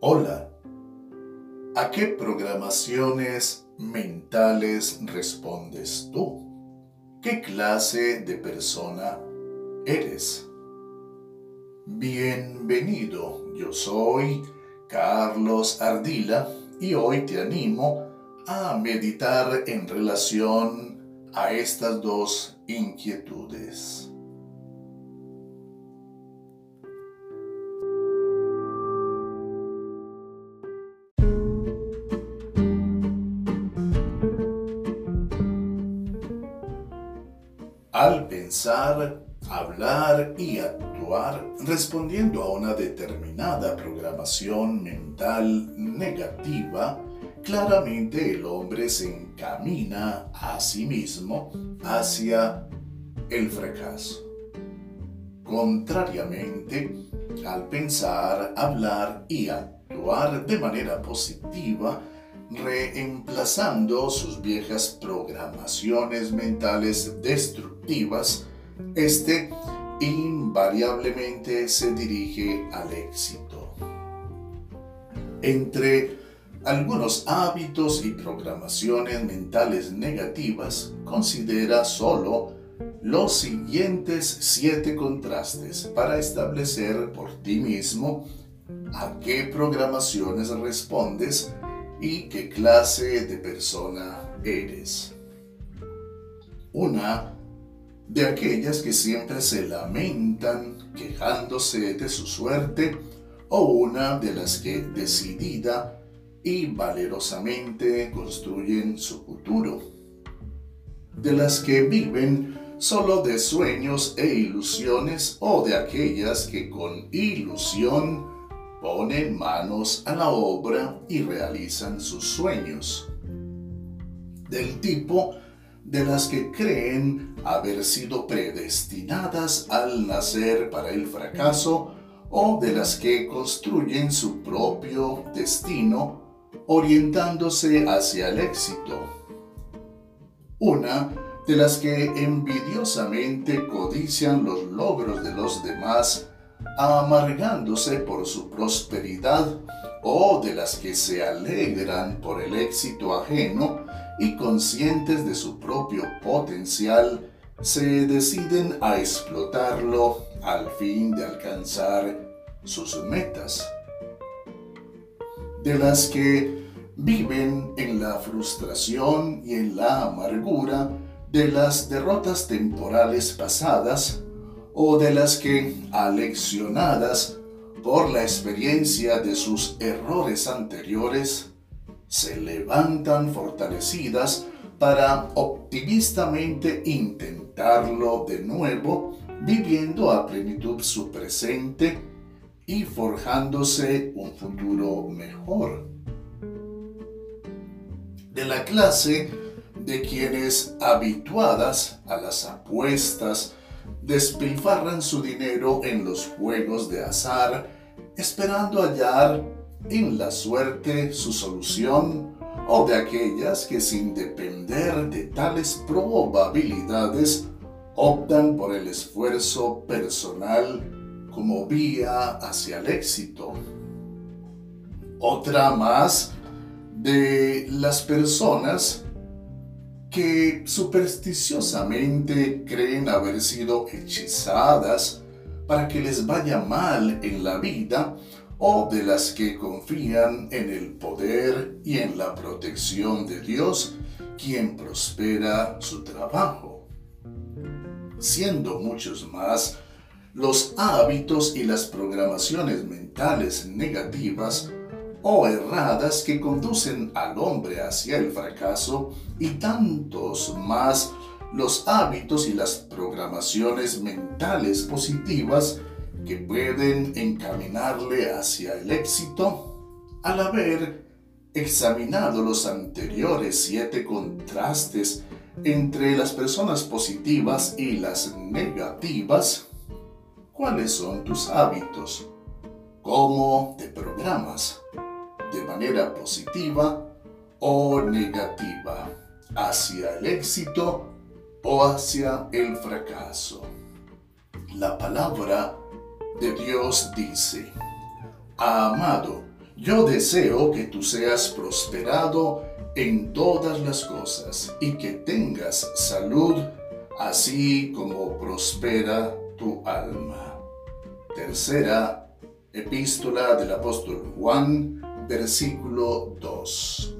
Hola. ¿A qué programaciones mentales respondes tú? ¿Qué clase de persona eres? Bienvenido, yo soy Carlos Ardila y hoy te animo a meditar en relación a estas dos inquietudes. Al pensar, hablar y actuar respondiendo a una determinada programación mental negativa, claramente el hombre se encamina a sí mismo hacia el fracaso. Contrariamente, al pensar, hablar y actuar de manera positiva, reemplazando sus viejas programaciones mentales destructivas, este invariablemente se dirige al éxito. Entre algunos hábitos y programaciones mentales negativas, considera solo los siguientes siete contrastes para establecer por ti mismo a qué programaciones respondes y qué clase de persona eres. Una de aquellas que siempre se lamentan quejándose de su suerte o una de las que decidida y valerosamente construyen su futuro. De las que viven solo de sueños e ilusiones o de aquellas que con ilusión ponen manos a la obra y realizan sus sueños. Del tipo de las que creen haber sido predestinadas al nacer para el fracaso o de las que construyen su propio destino orientándose hacia el éxito. Una de las que envidiosamente codician los logros de los demás amargándose por su prosperidad o de las que se alegran por el éxito ajeno y conscientes de su propio potencial, se deciden a explotarlo al fin de alcanzar sus metas. De las que viven en la frustración y en la amargura de las derrotas temporales pasadas, o de las que, aleccionadas por la experiencia de sus errores anteriores, se levantan fortalecidas para optimistamente intentarlo de nuevo, viviendo a plenitud su presente y forjándose un futuro mejor. De la clase de quienes habituadas a las apuestas, despilfarran su dinero en los juegos de azar, esperando hallar en la suerte su solución, o de aquellas que sin depender de tales probabilidades optan por el esfuerzo personal como vía hacia el éxito. Otra más de las personas que supersticiosamente creen haber sido hechizadas para que les vaya mal en la vida o de las que confían en el poder y en la protección de Dios, quien prospera su trabajo. Siendo muchos más los hábitos y las programaciones mentales negativas o erradas que conducen al hombre hacia el fracaso y tantos más los hábitos y las programaciones mentales positivas que pueden encaminarle hacia el éxito al haber examinado los anteriores siete contrastes entre las personas positivas y las negativas, ¿cuáles son tus hábitos? ¿Cómo te programas? Manera positiva o negativa, hacia el éxito o hacia el fracaso. La palabra de Dios dice, Amado, yo deseo que tú seas prosperado en todas las cosas y que tengas salud, así como prospera tu alma. Tercera epístola del apóstol Juan, versículo 2.